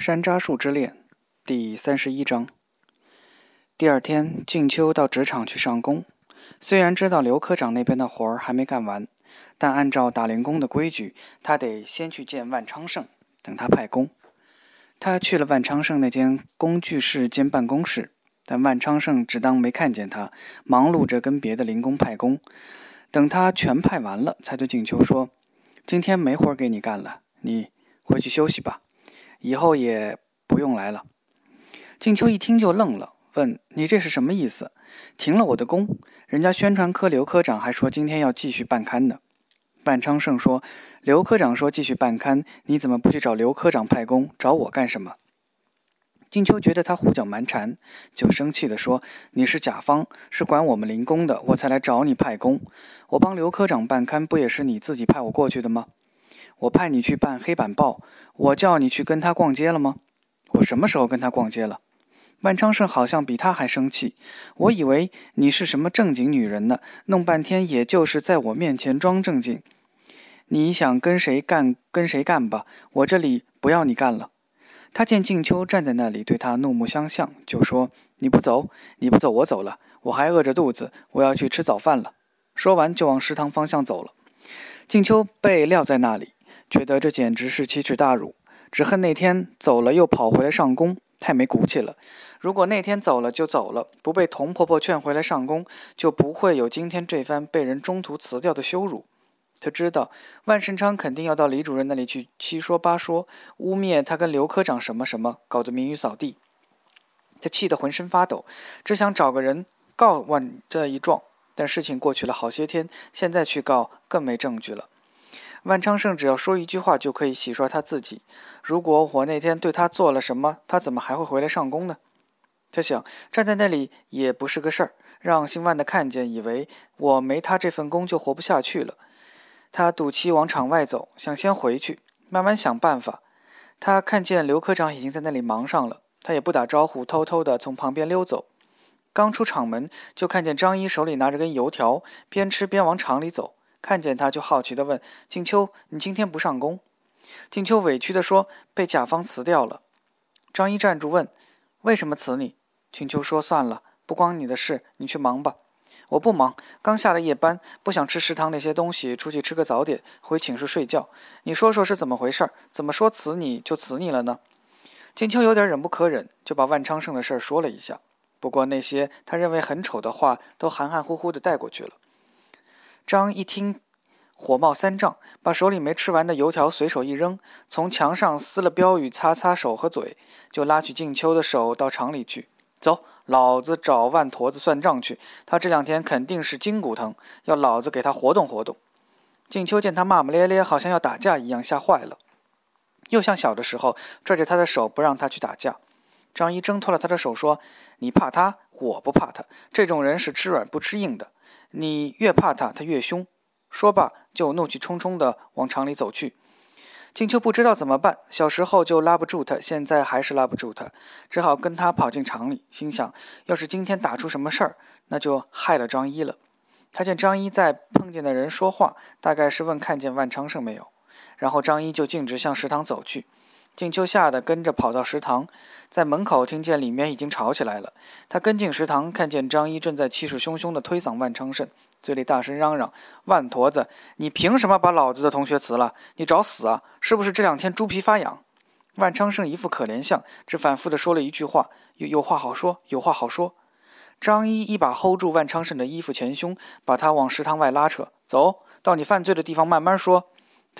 山楂树之恋，第三十一章。第二天，静秋到职场去上工。虽然知道刘科长那边的活儿还没干完，但按照打零工的规矩，他得先去见万昌盛，等他派工。他去了万昌盛那间工具室兼办公室，但万昌盛只当没看见他，忙碌着跟别的零工派工。等他全派完了，才对静秋说：“今天没活给你干了，你回去休息吧。”以后也不用来了。静秋一听就愣了，问：“你这是什么意思？停了我的工？人家宣传科刘科长还说今天要继续办刊呢。”万昌盛说：“刘科长说继续办刊，你怎么不去找刘科长派工？找我干什么？”静秋觉得他胡搅蛮缠，就生气地说：“你是甲方，是管我们零工的，我才来找你派工。我帮刘科长办刊，不也是你自己派我过去的吗？”我派你去办黑板报，我叫你去跟他逛街了吗？我什么时候跟他逛街了？万昌盛好像比他还生气。我以为你是什么正经女人呢，弄半天也就是在我面前装正经。你想跟谁干跟谁干吧，我这里不要你干了。他见静秋站在那里，对他怒目相向，就说：“你不走，你不走，我走了。我还饿着肚子，我要去吃早饭了。”说完就往食堂方向走了。静秋被撂在那里。觉得这简直是奇耻大辱，只恨那天走了又跑回来上工，太没骨气了。如果那天走了就走了，不被童婆婆劝回来上工，就不会有今天这番被人中途辞掉的羞辱。他知道万盛昌肯定要到李主任那里去七说八说，污蔑他跟刘科长什么什么，搞得名誉扫地。他气得浑身发抖，只想找个人告万这一状。但事情过去了好些天，现在去告更没证据了。万昌盛只要说一句话就可以洗刷他自己。如果我那天对他做了什么，他怎么还会回来上工呢？他想站在那里也不是个事儿，让姓万的看见，以为我没他这份工就活不下去了。他赌气往场外走，想先回去，慢慢想办法。他看见刘科长已经在那里忙上了，他也不打招呼，偷偷地从旁边溜走。刚出厂门，就看见张一手里拿着根油条，边吃边往厂里走。看见他，就好奇地问：“静秋，你今天不上工？”静秋委屈地说：“被甲方辞掉了。”张一站住问：“为什么辞你？”静秋说：“算了，不关你的事，你去忙吧。”“我不忙，刚下了夜班，不想吃食堂那些东西，出去吃个早点，回寝室睡觉。你说说是怎么回事？怎么说辞你就辞你了呢？”静秋有点忍不可忍，就把万昌盛的事说了一下。不过那些他认为很丑的话，都含含糊糊地带过去了。张一听，火冒三丈，把手里没吃完的油条随手一扔，从墙上撕了标语，擦擦手和嘴，就拉起静秋的手到厂里去。走，老子找万坨子算账去。他这两天肯定是筋骨疼，要老子给他活动活动。静秋见他骂骂咧咧，好像要打架一样，吓坏了，又像小的时候拽着他的手不让他去打架。张一挣脱了他的手，说：“你怕他，我不怕他。这种人是吃软不吃硬的。”你越怕他，他越凶。说罢，就怒气冲冲地往厂里走去。静秋不知道怎么办，小时候就拉不住他，现在还是拉不住他，只好跟他跑进厂里。心想，要是今天打出什么事儿，那就害了张一了。他见张一在碰见的人说话，大概是问看见万昌盛没有。然后张一就径直向食堂走去。静秋吓得跟着跑到食堂，在门口听见里面已经吵起来了。他跟进食堂，看见张一正在气势汹汹地推搡万昌盛，嘴里大声嚷嚷：“万坨子，你凭什么把老子的同学辞了？你找死啊！是不是这两天猪皮发痒？”万昌盛一副可怜相，只反复地说了一句话：“有有话好说，有话好说。”张一一把 hold 住万昌盛的衣服前胸，把他往食堂外拉扯：“走到你犯罪的地方慢慢说。”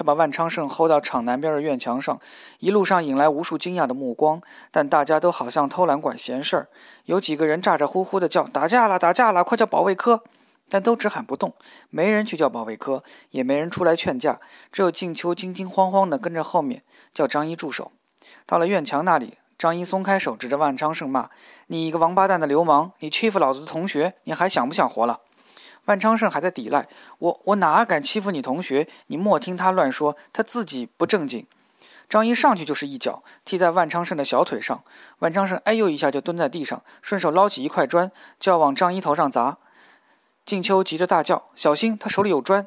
他把万昌盛吼到厂南边的院墙上，一路上引来无数惊讶的目光，但大家都好像偷懒管闲事儿。有几个人咋咋呼呼地叫：“打架了，打架了，快叫保卫科！”但都只喊不动，没人去叫保卫科，也没人出来劝架。只有静秋惊惊慌慌地跟着后面叫张一住手。到了院墙那里，张一松开手，指着万昌盛骂：“你一个王八蛋的流氓，你欺负老子的同学，你还想不想活了？”万昌盛还在抵赖，我我哪敢欺负你同学？你莫听他乱说，他自己不正经。张一上去就是一脚踢在万昌盛的小腿上，万昌盛哎呦一下就蹲在地上，顺手捞起一块砖就要往张一头上砸。静秋急着大叫：“小心，他手里有砖！”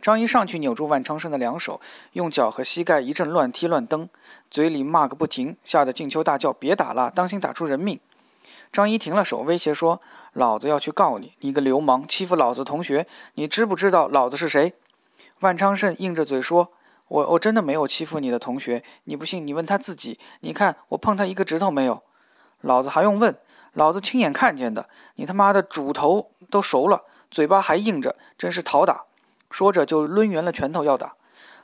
张一上去扭住万昌胜的两手，用脚和膝盖一阵乱踢乱蹬，嘴里骂个不停，吓得静秋大叫：“别打了，当心打出人命！”张一停了手，威胁说：“老子要去告你，你个流氓，欺负老子同学，你知不知道老子是谁？”万昌盛硬着嘴说：“我我真的没有欺负你的同学，你不信你问他自己，你看我碰他一个指头没有？老子还用问？老子亲眼看见的，你他妈的主头都熟了，嘴巴还硬着，真是讨打！”说着就抡圆了拳头要打，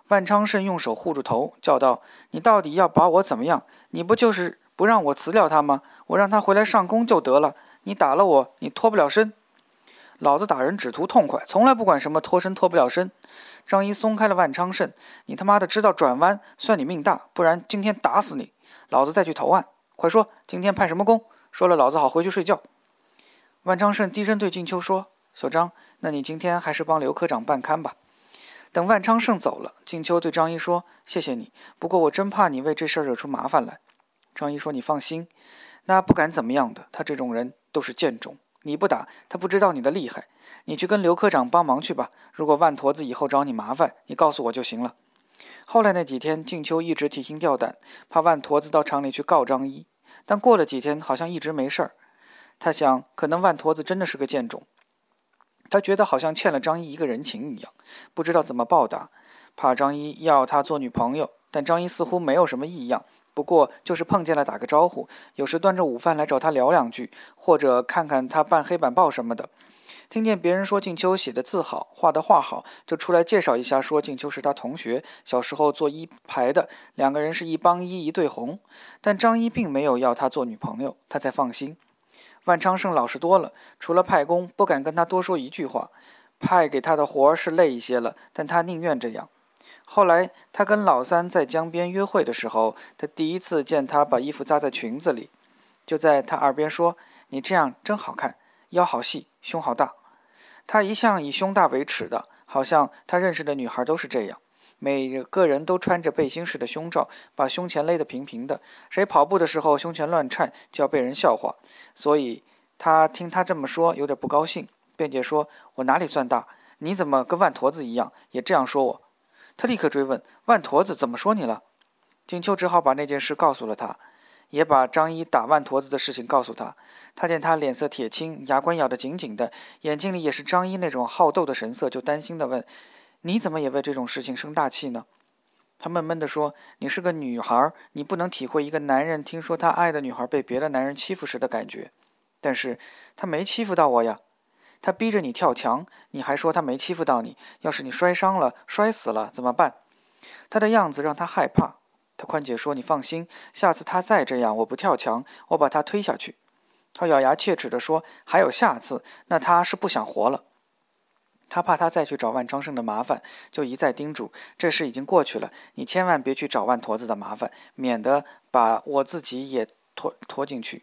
万昌盛用手护住头，叫道：“你到底要把我怎么样？你不就是不让我辞掉他吗？我让他回来上工就得了。你打了我，你脱不了身。老子打人只图痛快，从来不管什么脱身脱不了身。”张一松开了万昌盛：“你他妈的知道转弯，算你命大，不然今天打死你！老子再去投案。快说，今天派什么工？说了，老子好回去睡觉。”万昌盛低声对静秋说。小张，那你今天还是帮刘科长办刊吧。等万昌盛走了，静秋对张一说：“谢谢你，不过我真怕你为这事儿惹出麻烦来。”张一说：“你放心，那不敢怎么样的。他这种人都是贱种，你不打他不知道你的厉害。你去跟刘科长帮忙去吧。如果万坨子以后找你麻烦，你告诉我就行了。”后来那几天，静秋一直提心吊胆，怕万坨子到厂里去告张一。但过了几天，好像一直没事儿。他想，可能万坨子真的是个贱种。他觉得好像欠了张一一个人情一样，不知道怎么报答，怕张一要他做女朋友，但张一似乎没有什么异样，不过就是碰见了打个招呼，有时端着午饭来找他聊两句，或者看看他办黑板报什么的。听见别人说静秋写的字好，画的画好，就出来介绍一下，说静秋是他同学，小时候做一排的，两个人是一帮一，一对红。但张一并没有要他做女朋友，他才放心。万昌盛老实多了，除了派工，不敢跟他多说一句话。派给他的活儿是累一些了，但他宁愿这样。后来他跟老三在江边约会的时候，他第一次见他把衣服扎在裙子里，就在他耳边说：“你这样真好看，腰好细，胸好大。”他一向以胸大为耻的，好像他认识的女孩都是这样。每个人都穿着背心式的胸罩，把胸前勒得平平的。谁跑步的时候胸前乱颤，就要被人笑话。所以他听他这么说，有点不高兴，辩解说：“我哪里算大？你怎么跟万坨子一样，也这样说我？”他立刻追问：“万坨子怎么说你了？”景秋只好把那件事告诉了他，也把张一打万坨子的事情告诉他。他见他脸色铁青，牙关咬得紧紧的，眼睛里也是张一那种好斗的神色，就担心地问。你怎么也为这种事情生大气呢？他闷闷地说：“你是个女孩，你不能体会一个男人听说他爱的女孩被别的男人欺负时的感觉。但是他没欺负到我呀，他逼着你跳墙，你还说他没欺负到你。要是你摔伤了、摔死了怎么办？”他的样子让他害怕。他宽解说：“你放心，下次他再这样，我不跳墙，我把他推下去。”他咬牙切齿地说：“还有下次？那他是不想活了。”他怕他再去找万昌胜的麻烦，就一再叮嘱：“这事已经过去了，你千万别去找万坨子的麻烦，免得把我自己也拖拖进去。”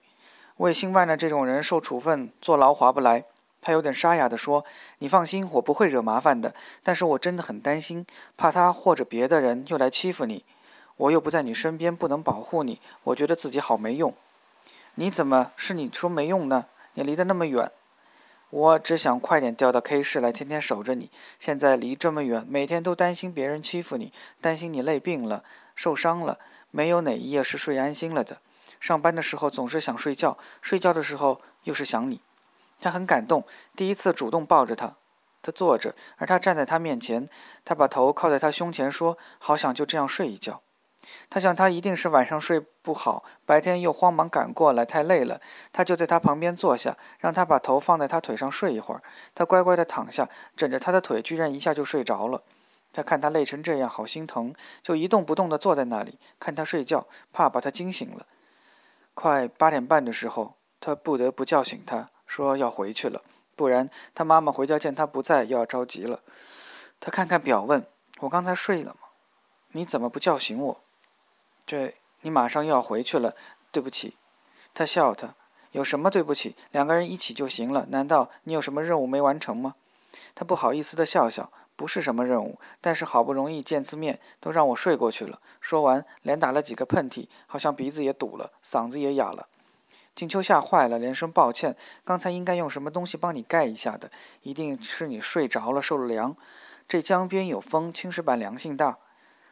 魏兴万的这种人受处分，坐牢划不来。他有点沙哑地说：“你放心，我不会惹麻烦的。但是我真的很担心，怕他或者别的人又来欺负你。我又不在你身边，不能保护你，我觉得自己好没用。你怎么是你说没用呢？你离得那么远。”我只想快点调到 K 市来，天天守着你。现在离这么远，每天都担心别人欺负你，担心你累病了、受伤了，没有哪一夜是睡安心了的。上班的时候总是想睡觉，睡觉的时候又是想你。他很感动，第一次主动抱着他。他坐着，而他站在他面前，他把头靠在他胸前，说：“好想就这样睡一觉。”他想，他一定是晚上睡不好，白天又慌忙赶过来，太累了。他就在他旁边坐下，让他把头放在他腿上睡一会儿。他乖乖地躺下，枕着他的腿，居然一下就睡着了。他看他累成这样，好心疼，就一动不动地坐在那里看他睡觉，怕把他惊醒了。快八点半的时候，他不得不叫醒他，说要回去了，不然他妈妈回家见他不在，又要着急了。他看看表，问我刚才睡了吗？你怎么不叫醒我？这你马上又要回去了，对不起。他笑他，有什么对不起？两个人一起就行了。难道你有什么任务没完成吗？他不好意思的笑笑，不是什么任务，但是好不容易见次面，都让我睡过去了。说完，连打了几个喷嚏，好像鼻子也堵了，嗓子也哑了。静秋吓坏了，连声抱歉。刚才应该用什么东西帮你盖一下的，一定是你睡着了，受了凉。这江边有风，青石板凉性大。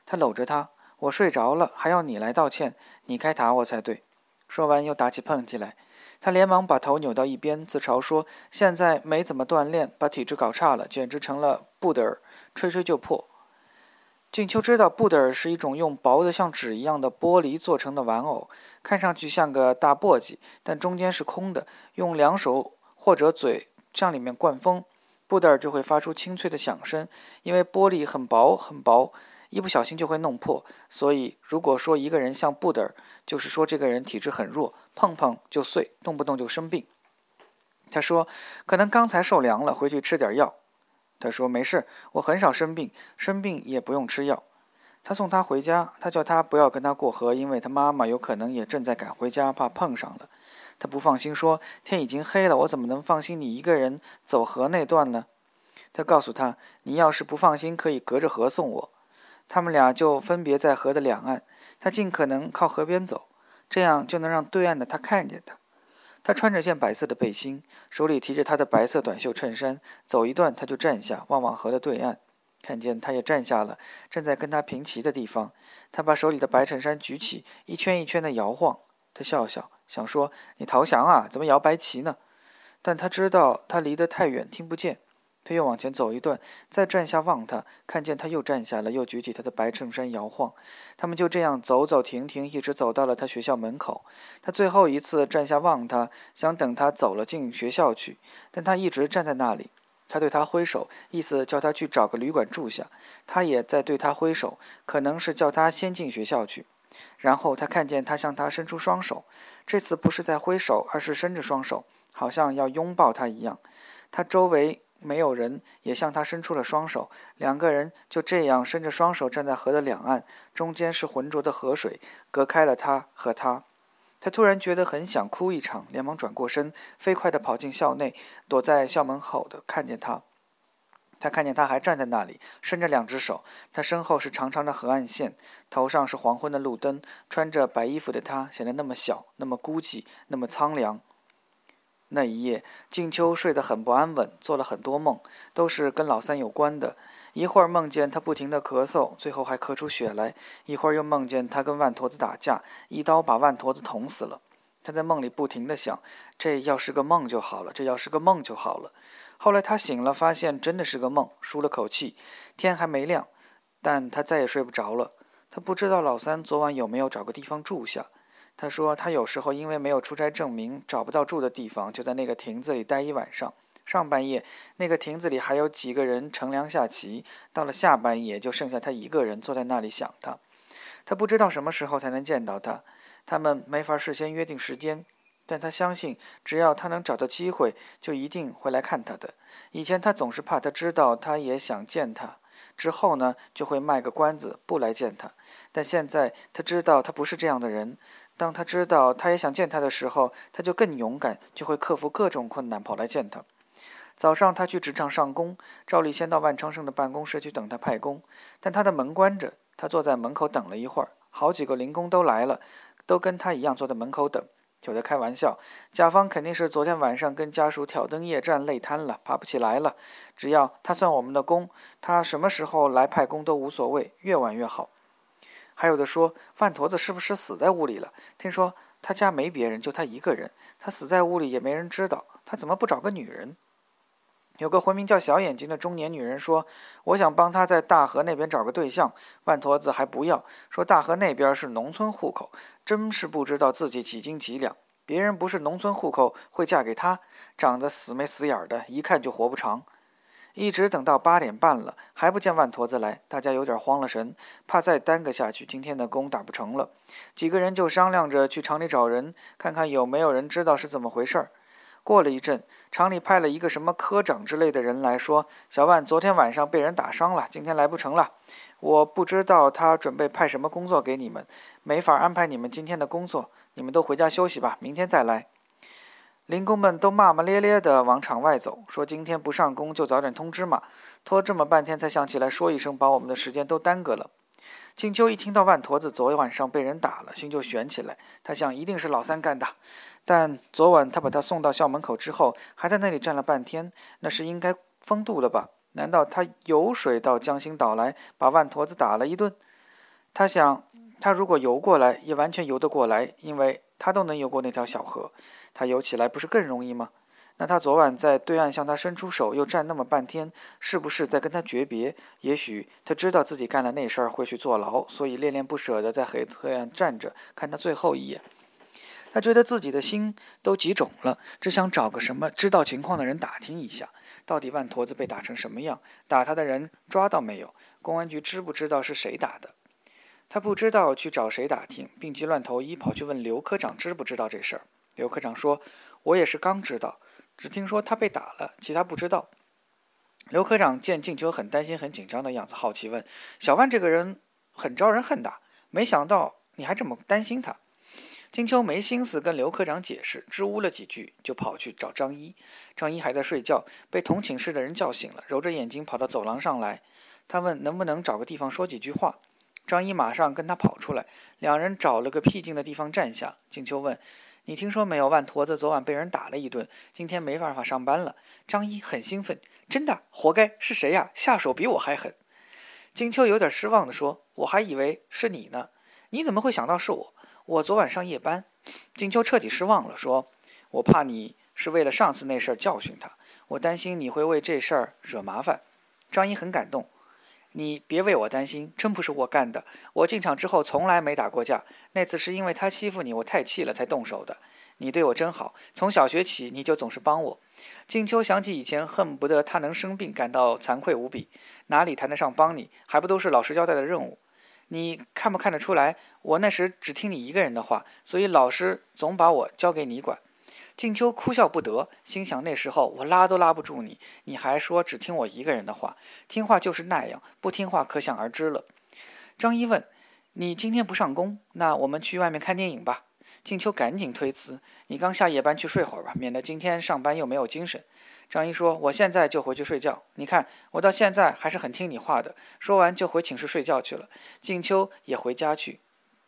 他搂着她，我睡着了，还要你来道歉，你该打我才对。说完又打起喷嚏来。他连忙把头扭到一边，自嘲说：“现在没怎么锻炼，把体质搞差了，简直成了布德尔，吹吹就破。”静秋知道布德尔是一种用薄的像纸一样的玻璃做成的玩偶，看上去像个大簸箕，但中间是空的，用两手或者嘴向里面灌风，布德尔就会发出清脆的响声。因为玻璃很薄很薄。一不小心就会弄破，所以如果说一个人像布德尔，就是说这个人体质很弱，碰碰就碎，动不动就生病。他说：“可能刚才受凉了，回去吃点药。”他说：“没事，我很少生病，生病也不用吃药。”他送他回家，他叫他不要跟他过河，因为他妈妈有可能也正在赶回家，怕碰上了。他不放心，说：“天已经黑了，我怎么能放心你一个人走河那段呢？”他告诉他：“你要是不放心，可以隔着河送我。”他们俩就分别在河的两岸，他尽可能靠河边走，这样就能让对岸的他看见他。他穿着件白色的背心，手里提着他的白色短袖衬衫，走一段他就站下，望望河的对岸，看见他也站下了，站在跟他平齐的地方。他把手里的白衬衫举起，一圈一圈地摇晃。他笑笑，想说：“你投降啊？怎么摇白旗呢？”但他知道他离得太远，听不见。他又往前走一段，再站下望他，看见他又站下了，又举起他的白衬衫摇晃。他们就这样走走停停，一直走到了他学校门口。他最后一次站下望他，想等他走了进学校去，但他一直站在那里。他对他挥手，意思叫他去找个旅馆住下。他也在对他挥手，可能是叫他先进学校去。然后他看见他向他伸出双手，这次不是在挥手，而是伸着双手，好像要拥抱他一样。他周围。没有人也向他伸出了双手，两个人就这样伸着双手站在河的两岸，中间是浑浊的河水，隔开了他和他。他突然觉得很想哭一场，连忙转过身，飞快地跑进校内，躲在校门口的看见他。他看见他还站在那里，伸着两只手。他身后是长长的河岸线，头上是黄昏的路灯。穿着白衣服的他显得那么小，那么孤寂，那么苍凉。那一夜，静秋睡得很不安稳，做了很多梦，都是跟老三有关的。一会儿梦见他不停地咳嗽，最后还咳出血来；一会儿又梦见他跟万驼子打架，一刀把万驼子捅死了。他在梦里不停地想：这要是个梦就好了，这要是个梦就好了。后来他醒了，发现真的是个梦，舒了口气。天还没亮，但他再也睡不着了。他不知道老三昨晚有没有找个地方住下。他说：“他有时候因为没有出差证明，找不到住的地方，就在那个亭子里待一晚上。上半夜，那个亭子里还有几个人乘凉下棋；到了下半夜，就剩下他一个人坐在那里想他。他不知道什么时候才能见到他，他们没法事先约定时间，但他相信，只要他能找到机会，就一定会来看他的。以前他总是怕他知道他也想见他，之后呢，就会卖个关子不来见他。但现在他知道他不是这样的人。”当他知道他也想见他的时候，他就更勇敢，就会克服各种困难跑来见他。早上他去职场上工，照例先到万昌盛的办公室去等他派工，但他的门关着，他坐在门口等了一会儿，好几个零工都来了，都跟他一样坐在门口等。有的开玩笑，甲方肯定是昨天晚上跟家属挑灯夜战累瘫了，爬不起来了。只要他算我们的工，他什么时候来派工都无所谓，越晚越好。还有的说，饭坨子是不是死在屋里了？听说他家没别人，就他一个人。他死在屋里也没人知道，他怎么不找个女人？有个回名叫小眼睛的中年女人说：“我想帮他在大河那边找个对象。”饭坨子还不要，说大河那边是农村户口，真是不知道自己几斤几两。别人不是农村户口，会嫁给他？长得死没死眼的，一看就活不长。一直等到八点半了，还不见万驼子来，大家有点慌了神，怕再耽搁下去，今天的工打不成了。几个人就商量着去厂里找人，看看有没有人知道是怎么回事儿。过了一阵，厂里派了一个什么科长之类的人来说：“小万昨天晚上被人打伤了，今天来不成了。我不知道他准备派什么工作给你们，没法安排你们今天的工作，你们都回家休息吧，明天再来。”零工们都骂骂咧咧地往场外走，说：“今天不上工就早点通知嘛，拖这么半天才想起来说一声，把我们的时间都耽搁了。”静秋一听到万驼子昨晚上被人打了，心就悬起来。他想，一定是老三干的。但昨晚他把他送到校门口之后，还在那里站了半天，那是应该风度了吧？难道他游水到江心岛来，把万驼子打了一顿？他想，他如果游过来，也完全游得过来，因为他都能游过那条小河，他游起来不是更容易吗？那他昨晚在对岸向他伸出手，又站那么半天，是不是在跟他诀别？也许他知道自己干了那事儿会去坐牢，所以恋恋不舍地在黑对岸站着，看他最后一眼。他觉得自己的心都急肿了，只想找个什么知道情况的人打听一下，到底万驼子被打成什么样，打他的人抓到没有？公安局知不知道是谁打的？他不知道去找谁打听，病急乱投医，跑去问刘科长知不知道这事儿。刘科长说：“我也是刚知道。”只听说他被打了，其他不知道。刘科长见静秋很担心、很紧张的样子，好奇问：“小万这个人很招人恨的，没想到你还这么担心他。”静秋没心思跟刘科长解释，支吾了几句，就跑去找张一。张一还在睡觉，被同寝室的人叫醒了，揉着眼睛跑到走廊上来。他问：“能不能找个地方说几句话？”张一马上跟他跑出来，两人找了个僻静的地方站下。静秋问。你听说没有？万驼子昨晚被人打了一顿，今天没办法上班了。张一很兴奋，真的，活该！是谁呀？下手比我还狠。金秋有点失望地说：“我还以为是你呢，你怎么会想到是我？我昨晚上夜班。”金秋彻底失望了，说：“我怕你是为了上次那事儿教训他，我担心你会为这事儿惹麻烦。”张一很感动。你别为我担心，真不是我干的。我进厂之后从来没打过架，那次是因为他欺负你，我太气了才动手的。你对我真好，从小学起你就总是帮我。静秋想起以前，恨不得他能生病，感到惭愧无比。哪里谈得上帮你？还不都是老师交代的任务？你看不看得出来？我那时只听你一个人的话，所以老师总把我交给你管。静秋哭笑不得，心想那时候我拉都拉不住你，你还说只听我一个人的话，听话就是那样，不听话可想而知了。张一问：“你今天不上工，那我们去外面看电影吧？”静秋赶紧推辞：“你刚下夜班，去睡会儿吧，免得今天上班又没有精神。”张一说：“我现在就回去睡觉。你看我到现在还是很听你话的。”说完就回寝室睡觉去了。静秋也回家去。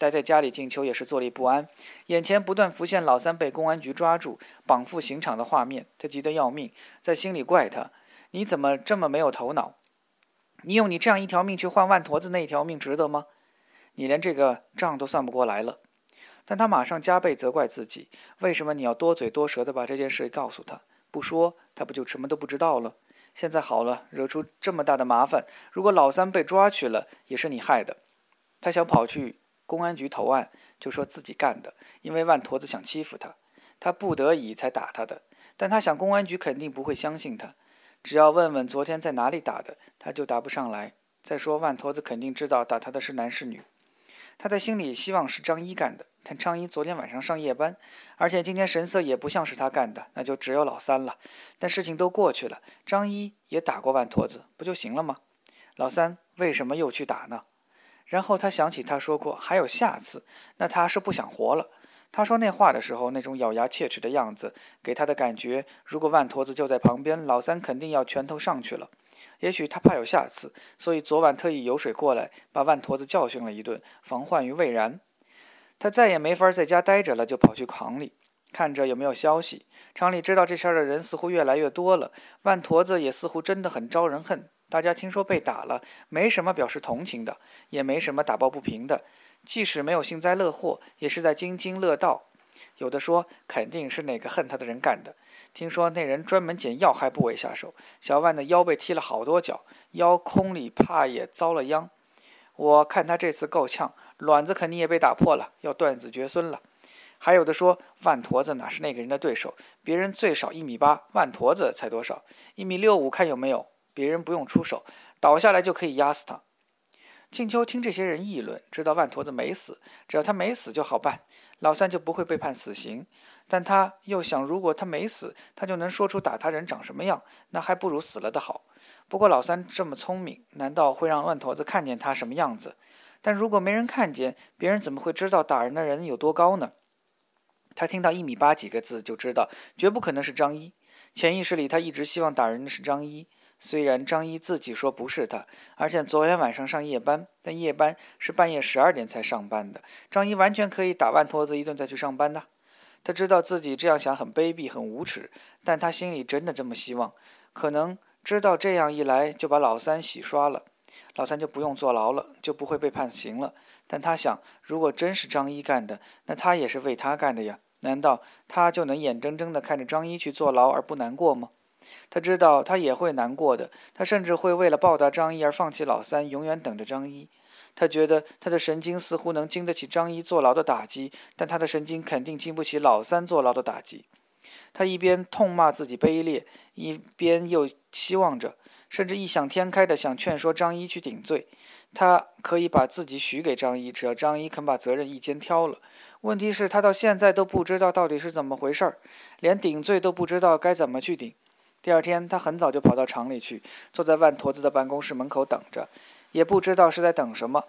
待在家里，静秋也是坐立不安，眼前不断浮现老三被公安局抓住、绑赴刑场的画面，他急得要命，在心里怪他：“你怎么这么没有头脑？你用你这样一条命去换万驼子那一条命，值得吗？你连这个账都算不过来了。”但他马上加倍责怪自己：“为什么你要多嘴多舌的把这件事告诉他？不说，他不就什么都不知道了？现在好了，惹出这么大的麻烦，如果老三被抓去了，也是你害的。”他想跑去。公安局投案，就说自己干的，因为万驼子想欺负他，他不得已才打他的。但他想，公安局肯定不会相信他，只要问问昨天在哪里打的，他就答不上来。再说，万驼子肯定知道打他的是男是女。他在心里希望是张一干的，但张一昨天晚上上夜班，而且今天神色也不像是他干的，那就只有老三了。但事情都过去了，张一也打过万驼子，不就行了吗？老三为什么又去打呢？然后他想起他说过还有下次，那他是不想活了。他说那话的时候，那种咬牙切齿的样子，给他的感觉，如果万驼子就在旁边，老三肯定要拳头上去了。也许他怕有下次，所以昨晚特意游水过来，把万驼子教训了一顿，防患于未然。他再也没法在家待着了，就跑去厂里，看着有没有消息。厂里知道这事儿的人似乎越来越多了，万驼子也似乎真的很招人恨。大家听说被打了，没什么表示同情的，也没什么打抱不平的。即使没有幸灾乐祸，也是在津津乐道。有的说肯定是哪个恨他的人干的。听说那人专门捡要害部位下手，小万的腰被踢了好多脚，腰空里怕也遭了殃。我看他这次够呛，卵子肯定也被打破了，要断子绝孙了。还有的说万驼子哪是那个人的对手？别人最少一米八，万驼子才多少？一米六五，看有没有？别人不用出手，倒下来就可以压死他。静秋听这些人议论，知道万驼子没死，只要他没死就好办，老三就不会被判死刑。但他又想，如果他没死，他就能说出打他人长什么样，那还不如死了的好。不过老三这么聪明，难道会让万驼子看见他什么样子？但如果没人看见，别人怎么会知道打人的人有多高呢？他听到一米八几个字，就知道绝不可能是张一。潜意识里，他一直希望打人的是张一。虽然张一自己说不是他，而且昨天晚上上夜班，但夜班是半夜十二点才上班的。张一完全可以打万托子一顿再去上班的。他知道自己这样想很卑鄙、很无耻，但他心里真的这么希望。可能知道这样一来就把老三洗刷了，老三就不用坐牢了，就不会被判刑了。但他想，如果真是张一干的，那他也是为他干的呀。难道他就能眼睁睁地看着张一去坐牢而不难过吗？他知道他也会难过的，他甚至会为了报答张一而放弃老三，永远等着张一。他觉得他的神经似乎能经得起张一坐牢的打击，但他的神经肯定经不起老三坐牢的打击。他一边痛骂自己卑劣，一边又期望着，甚至异想天开的想劝说张一去顶罪。他可以把自己许给张一，只要张一肯把责任一肩挑了。问题是，他到现在都不知道到底是怎么回事儿，连顶罪都不知道该怎么去顶。第二天，他很早就跑到厂里去，坐在万坨子的办公室门口等着，也不知道是在等什么。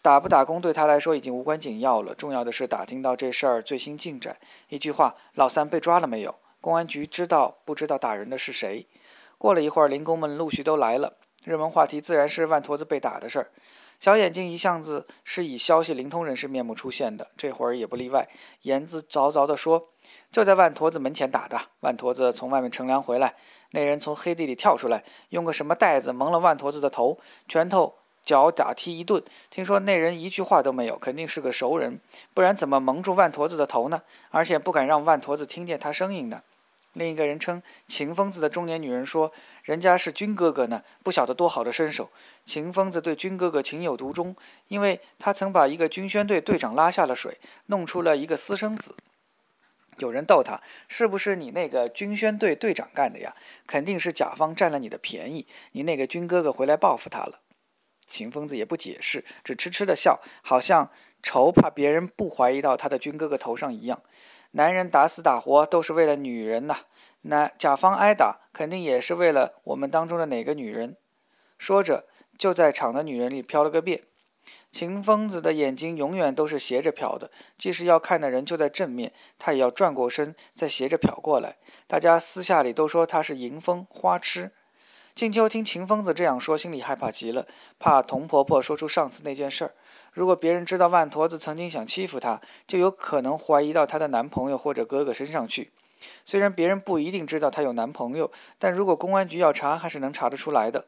打不打工对他来说已经无关紧要了，重要的是打听到这事儿最新进展。一句话：老三被抓了没有？公安局知道不知道打人的是谁？过了一会儿，零工们陆续都来了，热门话题自然是万坨子被打的事儿。小眼睛一向子是以消息灵通人士面目出现的，这会儿也不例外。言字凿凿地说：“就在万坨子门前打的。万坨子从外面乘凉回来，那人从黑地里跳出来，用个什么袋子蒙了万坨子的头，拳头脚打踢一顿。听说那人一句话都没有，肯定是个熟人，不然怎么蒙住万坨子的头呢？而且不敢让万坨子听见他声音呢。”另一个人称秦疯子的中年女人说：“人家是军哥哥呢，不晓得多好的身手。”秦疯子对军哥哥情有独钟，因为他曾把一个军宣队队长拉下了水，弄出了一个私生子。有人逗他：“是不是你那个军宣队队长干的呀？肯定是甲方占了你的便宜，你那个军哥哥回来报复他了。”秦疯子也不解释，只痴痴的笑，好像愁怕别人不怀疑到他的军哥哥头上一样。男人打死打活都是为了女人呐，那甲方挨打肯定也是为了我们当中的哪个女人。说着，就在场的女人里瞟了个遍。秦疯子的眼睛永远都是斜着瞟的，即使要看的人就在正面，他也要转过身再斜着瞟过来。大家私下里都说他是迎风花痴。静秋听秦疯子这样说，心里害怕极了，怕童婆婆说出上次那件事儿。如果别人知道万坨子曾经想欺负她，就有可能怀疑到她的男朋友或者哥哥身上去。虽然别人不一定知道她有男朋友，但如果公安局要查，还是能查得出来的。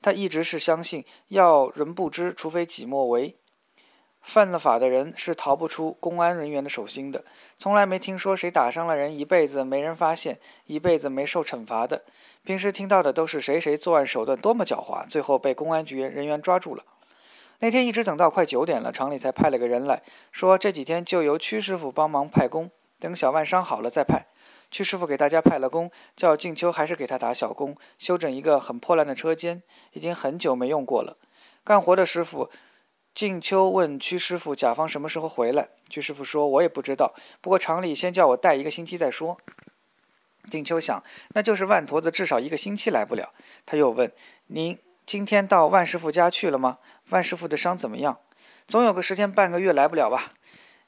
她一直是相信，要人不知，除非己莫为。犯了法的人是逃不出公安人员的手心的，从来没听说谁打伤了人一辈子没人发现，一辈子没受惩罚的。平时听到的都是谁谁作案手段多么狡猾，最后被公安局人员抓住了。那天一直等到快九点了，厂里才派了个人来说，这几天就由屈师傅帮忙派工，等小万伤好了再派。屈师傅给大家派了工，叫静秋还是给他打小工，修整一个很破烂的车间，已经很久没用过了。干活的师傅。静秋问屈师傅：“甲方什么时候回来？”屈师傅说：“我也不知道，不过厂里先叫我带一个星期再说。”静秋想，那就是万坨子至少一个星期来不了。他又问：“您今天到万师傅家去了吗？万师傅的伤怎么样？总有个十天半个月来不了吧？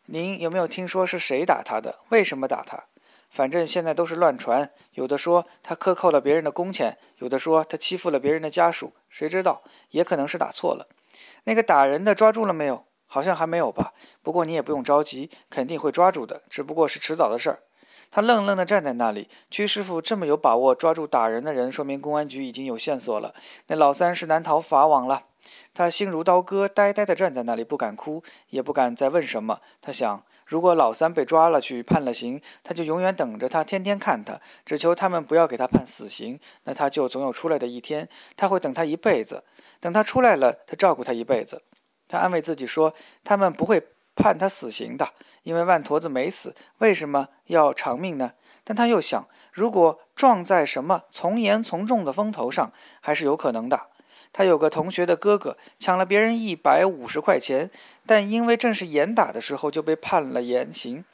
您有没有听说是谁打他的？为什么打他？反正现在都是乱传，有的说他克扣了别人的工钱，有的说他欺负了别人的家属，谁知道？也可能是打错了。”那个打人的抓住了没有？好像还没有吧。不过你也不用着急，肯定会抓住的，只不过是迟早的事儿。他愣愣地站在那里。屈师傅这么有把握抓住打人的人，说明公安局已经有线索了。那老三是难逃法网了。他心如刀割，呆呆地站在那里，不敢哭，也不敢再问什么。他想，如果老三被抓了去判了刑，他就永远等着他，天天看他，只求他们不要给他判死刑，那他就总有出来的一天。他会等他一辈子。等他出来了，他照顾他一辈子。他安慰自己说：“他们不会判他死刑的，因为万坨子没死，为什么要偿命呢？”但他又想，如果撞在什么从严从重的风头上，还是有可能的。他有个同学的哥哥抢了别人一百五十块钱，但因为正是严打的时候就被判了严刑。